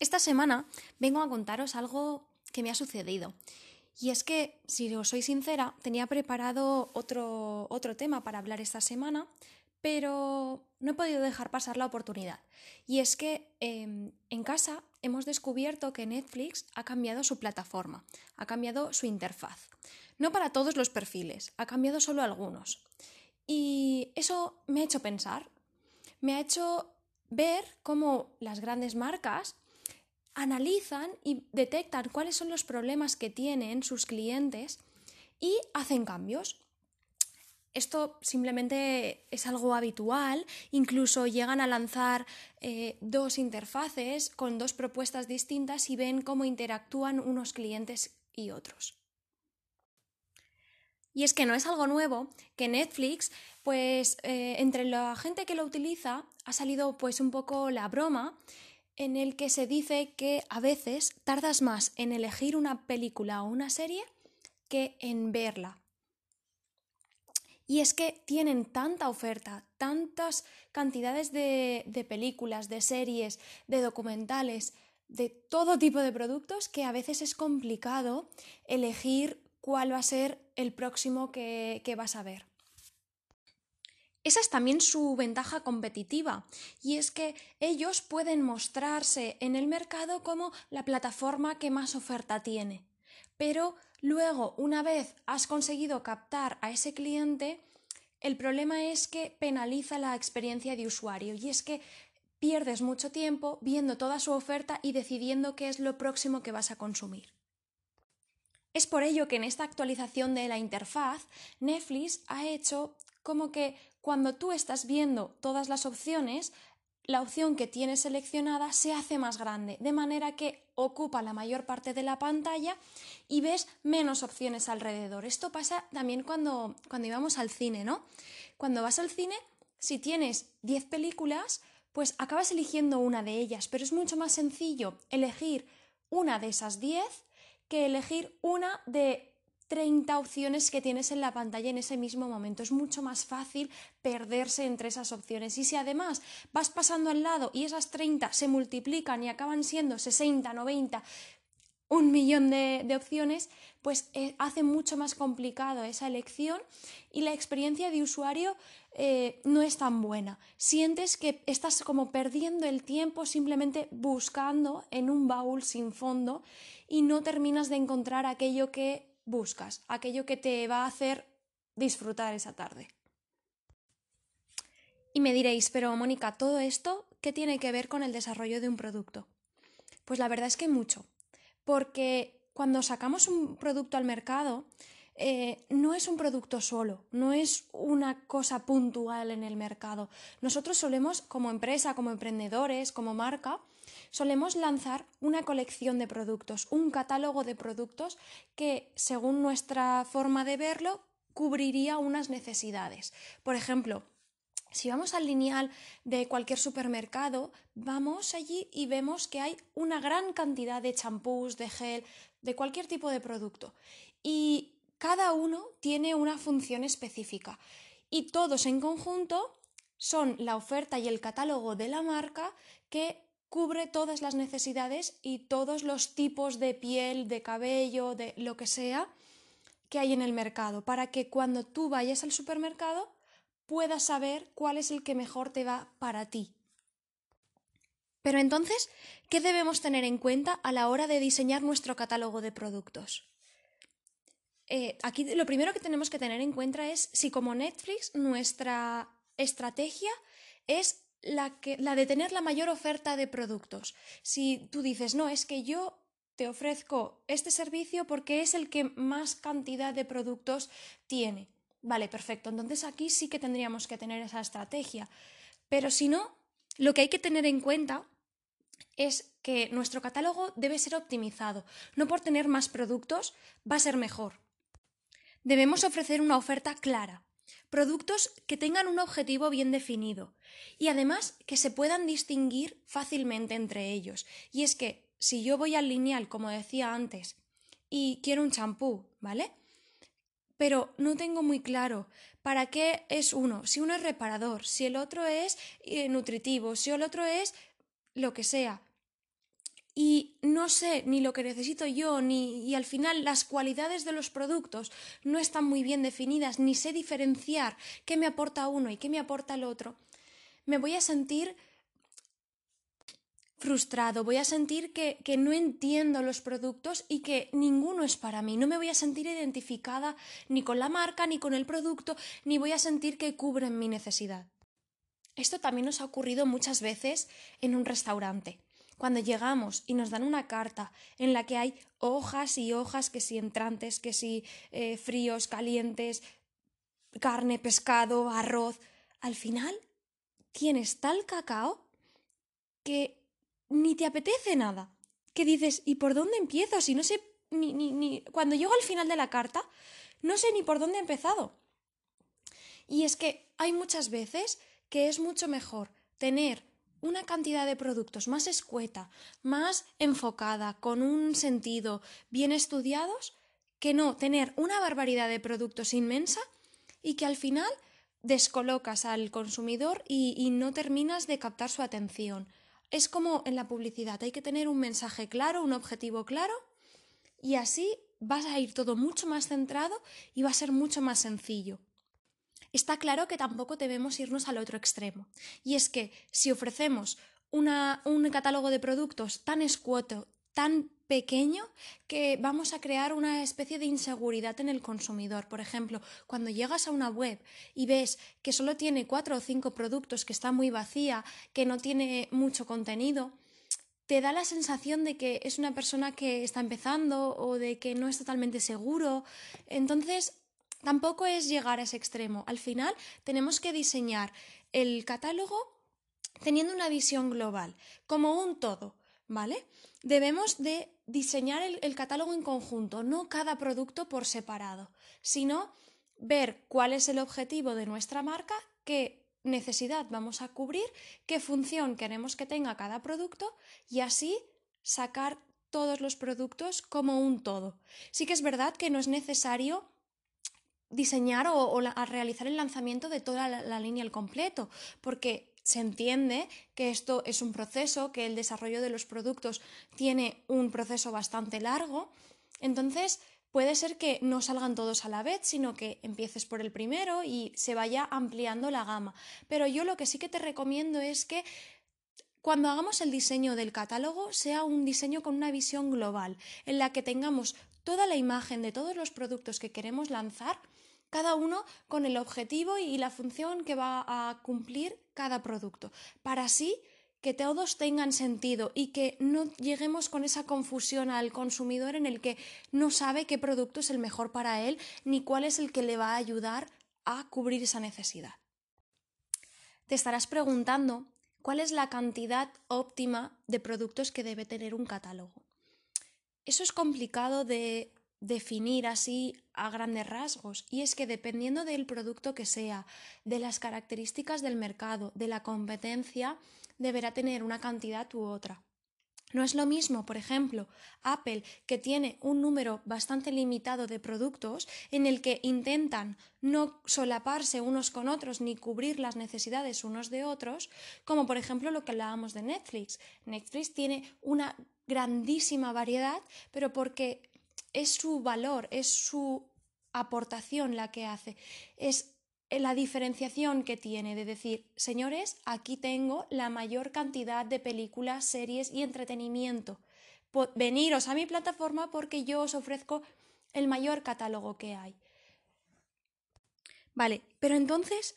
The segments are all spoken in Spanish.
Esta semana vengo a contaros algo que me ha sucedido. Y es que, si os soy sincera, tenía preparado otro, otro tema para hablar esta semana, pero no he podido dejar pasar la oportunidad. Y es que em, en casa hemos descubierto que Netflix ha cambiado su plataforma, ha cambiado su interfaz. No para todos los perfiles, ha cambiado solo algunos. Y eso me ha hecho pensar, me ha hecho ver cómo las grandes marcas analizan y detectan cuáles son los problemas que tienen sus clientes y hacen cambios. Esto simplemente es algo habitual, incluso llegan a lanzar eh, dos interfaces con dos propuestas distintas y ven cómo interactúan unos clientes y otros. Y es que no es algo nuevo que Netflix, pues eh, entre la gente que lo utiliza ha salido pues un poco la broma en el que se dice que a veces tardas más en elegir una película o una serie que en verla. Y es que tienen tanta oferta, tantas cantidades de, películas, de series, de documentales, de todo tipo de productos que a veces es complicado elegir cuál va a ser el próximo que vas a ver. Esa es también su ventaja competitiva, y es que ellos pueden mostrarse en el mercado como la plataforma que más oferta tiene. Pero luego, una vez has conseguido captar a ese cliente, el problema es que penaliza la experiencia de usuario, y es que pierdes mucho tiempo viendo toda su oferta y decidiendo qué es lo próximo que vas a consumir. Es por ello que en esta actualización de la interfaz, Netflix ha hecho como que cuando tú estás viendo todas las opciones, la opción que tienes seleccionada se hace más grande, de manera que ocupa la mayor parte de la pantalla y ves menos opciones alrededor. Esto pasa también cuando, cuando íbamos al cine, ¿no? Cuando vas al cine, si tienes 10 películas, pues acabas eligiendo una de ellas, pero es mucho más sencillo elegir una de esas 10 que elegir una de 30 opciones que tienes en la pantalla en ese mismo momento. Es mucho más fácil perderse entre esas opciones. Y si además vas pasando al lado y esas 30 se multiplican y acaban siendo 60, 90, un millón de, opciones, pues eh, hace mucho más complicado esa elección y la experiencia de usuario eh, no es tan buena. Sientes que estás como perdiendo el tiempo simplemente buscando en un baúl sin fondo y no terminas de encontrar aquello que buscas, aquello que te va a hacer disfrutar esa tarde. Y me diréis, pero Mónica, ¿todo esto qué tiene que ver con el desarrollo de un producto? Pues la verdad es que mucho, porque cuando sacamos un producto al mercado, eh, no es un producto solo, no es una cosa puntual en el mercado. Nosotros solemos, como empresa, como emprendedores, como marca, solemos lanzar una colección de productos, un catálogo de productos que, según nuestra forma de verlo, cubriría unas necesidades. Por ejemplo, si vamos al lineal de cualquier supermercado, vamos allí y vemos que hay una gran cantidad de champús, de gel, de cualquier tipo de producto. Y cada uno tiene una función específica y todos en conjunto son la oferta y el catálogo de la marca que cubre todas las necesidades y todos los tipos de piel, de cabello, de lo que sea que hay en el mercado, para que cuando tú vayas al supermercado puedas saber cuál es el que mejor te va para ti. Pero entonces, ¿qué debemos tener en cuenta a la hora de diseñar nuestro catálogo de productos? Eh, aquí lo primero que tenemos que tener en cuenta es si como Netflix nuestra estrategia es la, que, la de tener la mayor oferta de productos. Si tú dices, no, es que yo te ofrezco este servicio porque es el que más cantidad de productos tiene. Vale, perfecto. Entonces aquí sí que tendríamos que tener esa estrategia. Pero si no, lo que hay que tener en cuenta es que nuestro catálogo debe ser optimizado. No por tener más productos va a ser mejor. Debemos ofrecer una oferta clara, productos que tengan un objetivo bien definido y además que se puedan distinguir fácilmente entre ellos. Y es que si yo voy al lineal, como decía antes, y quiero un champú, ¿vale? Pero no tengo muy claro para qué es uno, si uno es reparador, si el otro es eh, nutritivo, si el otro es lo que sea y no sé ni lo que necesito yo, ni y al final las cualidades de los productos no están muy bien definidas, ni sé diferenciar qué me aporta uno y qué me aporta el otro, me voy a sentir frustrado, voy a sentir que, que, no entiendo los productos y que ninguno es para mí. No me voy a sentir identificada ni con la marca, ni con el producto, ni voy a sentir que cubren mi necesidad. Esto también nos ha ocurrido muchas veces en un restaurante. Cuando llegamos y nos dan una carta en la que hay hojas y hojas, que si entrantes, que si eh, fríos, calientes, carne, pescado, arroz, al final tienes tal cacao que ni te apetece nada. Que dices, ¿y por dónde empiezo? Si no sé ni, ni, ni... Cuando llego al final de la carta, no sé ni por dónde he empezado. Y es que hay muchas veces que es mucho mejor tener una cantidad de productos más escueta, más enfocada, con un sentido, bien estudiados, que no tener una barbaridad de productos inmensa y que al final descolocas al consumidor y, no terminas de captar su atención. Es como en la publicidad, hay que tener un mensaje claro, un objetivo claro y así vas a ir todo mucho más centrado y va a ser mucho más sencillo. Está claro que tampoco debemos irnos al otro extremo. Y es que si ofrecemos una, un catálogo de productos tan escueto, tan pequeño que vamos a crear una especie de inseguridad en el consumidor. Por ejemplo, cuando llegas a una web y ves que solo tiene cuatro o cinco productos, que está muy vacía, que no tiene mucho contenido, te da la sensación de que es una persona que está empezando o de que no es totalmente seguro. Entonces, Tampoco es llegar a ese extremo. Al final tenemos que diseñar el catálogo teniendo una visión global, como un todo, ¿vale? Debemos de diseñar el, el, catálogo en conjunto, no cada producto por separado, sino ver cuál es el objetivo de nuestra marca, qué necesidad vamos a cubrir, qué función queremos que tenga cada producto y así sacar todos los productos como un todo. Sí que es verdad que no es necesario diseñar o, a realizar el lanzamiento de toda la, la línea al completo, porque se entiende que esto es un proceso, que el desarrollo de los productos tiene un proceso bastante largo. Entonces, puede ser que no salgan todos a la vez, sino que empieces por el primero y se vaya ampliando la gama. Pero yo lo que sí que te recomiendo es que cuando hagamos el diseño del catálogo sea un diseño con una visión global, en la que tengamos toda la imagen de todos los productos que queremos lanzar cada uno con el objetivo y la función que va a cumplir cada producto, para así que todos tengan sentido y que no lleguemos con esa confusión al consumidor en el que no sabe qué producto es el mejor para él ni cuál es el que le va a ayudar a cubrir esa necesidad. Te estarás preguntando cuál es la cantidad óptima de productos que debe tener un catálogo. Eso es complicado de definir así a grandes rasgos y es que dependiendo del producto que sea, de las características del mercado, de la competencia, deberá tener una cantidad u otra. No es lo mismo, por ejemplo, Apple, que tiene un número bastante limitado de productos en el que intentan no solaparse unos con otros ni cubrir las necesidades unos de otros, como por ejemplo lo que hablábamos de Netflix. Netflix tiene una grandísima variedad, pero porque es su valor, es su aportación la que hace, es la diferenciación que tiene de decir, señores, aquí tengo la mayor cantidad de películas, series y entretenimiento. Veniros a mi plataforma porque yo os ofrezco el mayor catálogo que hay. Vale, pero entonces,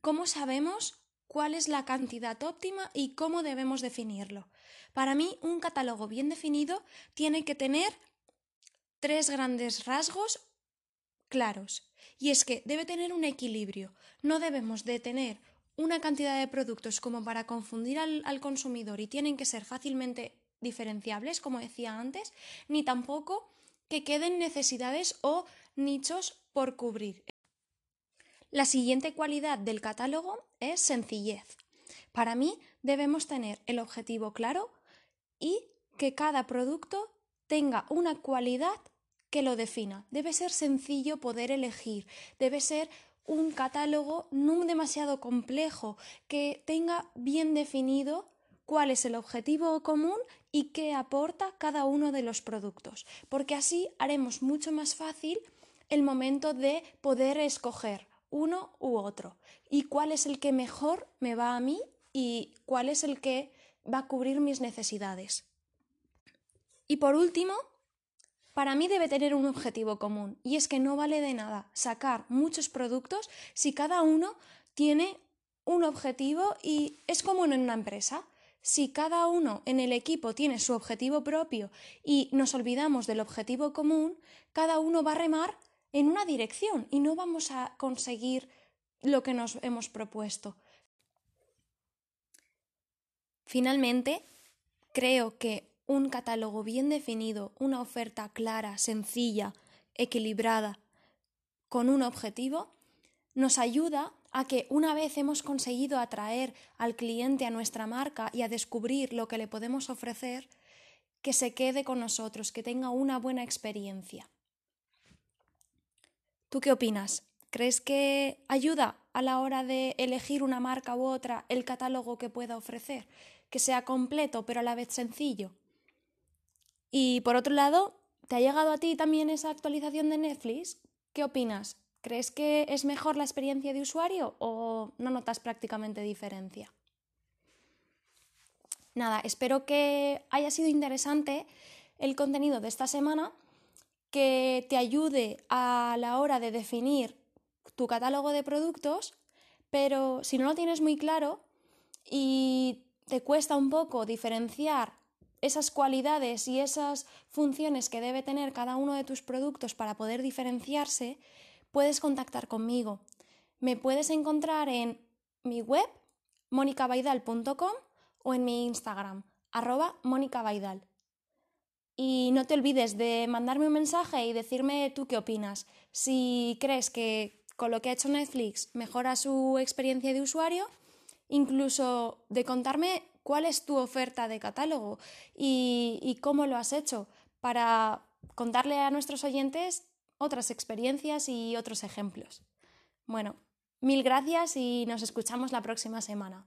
¿cómo sabemos cuál es la cantidad óptima y cómo debemos definirlo? Para mí, un catálogo bien definido tiene que tener tres grandes rasgos claros. Y es que debe tener un equilibrio. No debemos de tener una cantidad de productos como para confundir al, al, consumidor y tienen que ser fácilmente diferenciables, como decía antes, ni tampoco que queden necesidades o nichos por cubrir. La siguiente cualidad del catálogo es sencillez. Para mí debemos tener el objetivo claro y que cada producto tenga una cualidad que lo defina. Debe ser sencillo poder elegir, debe ser un catálogo no demasiado complejo, que tenga bien definido cuál es el objetivo común y qué aporta cada uno de los productos, porque así haremos mucho más fácil el momento de poder escoger uno u otro y cuál es el que mejor me va a mí y cuál es el que va a cubrir mis necesidades. Y por último, para mí debe tener un objetivo común y es que no vale de nada sacar muchos productos si cada uno tiene un objetivo y es como en una empresa. Si cada uno en el equipo tiene su objetivo propio y nos olvidamos del objetivo común, cada uno va a remar en una dirección y no vamos a conseguir lo que nos hemos propuesto. Finalmente, creo que un catálogo bien definido, una oferta clara, sencilla, equilibrada, con un objetivo, nos ayuda a que una vez hemos conseguido atraer al cliente a nuestra marca y a descubrir lo que le podemos ofrecer, que se quede con nosotros, que tenga una buena experiencia. ¿Tú qué opinas? ¿Crees que ayuda a la hora de elegir una marca u otra el catálogo que pueda ofrecer? Que sea completo pero a la vez sencillo. Y por otro lado, ¿te ha llegado a ti también esa actualización de Netflix? ¿Qué opinas? ¿Crees que es mejor la experiencia de usuario o no notas prácticamente diferencia? Nada, espero que haya sido interesante el contenido de esta semana, que te ayude a la hora de definir tu catálogo de productos, pero si no lo tienes muy claro y te cuesta un poco diferenciar esas cualidades y esas funciones que debe tener cada uno de tus productos para poder diferenciarse, puedes contactar conmigo. Me puedes encontrar en mi web, monicabaidal.com o en mi Instagram, arroba monicabaidal. Y no te olvides de mandarme un mensaje y decirme tú qué opinas. Si crees que con lo que ha hecho Netflix mejora su experiencia de usuario, incluso de contarme cuál es tu oferta de catálogo y, cómo lo has hecho para contarle a nuestros oyentes otras experiencias y otros ejemplos. Bueno, mil gracias y nos escuchamos la próxima semana.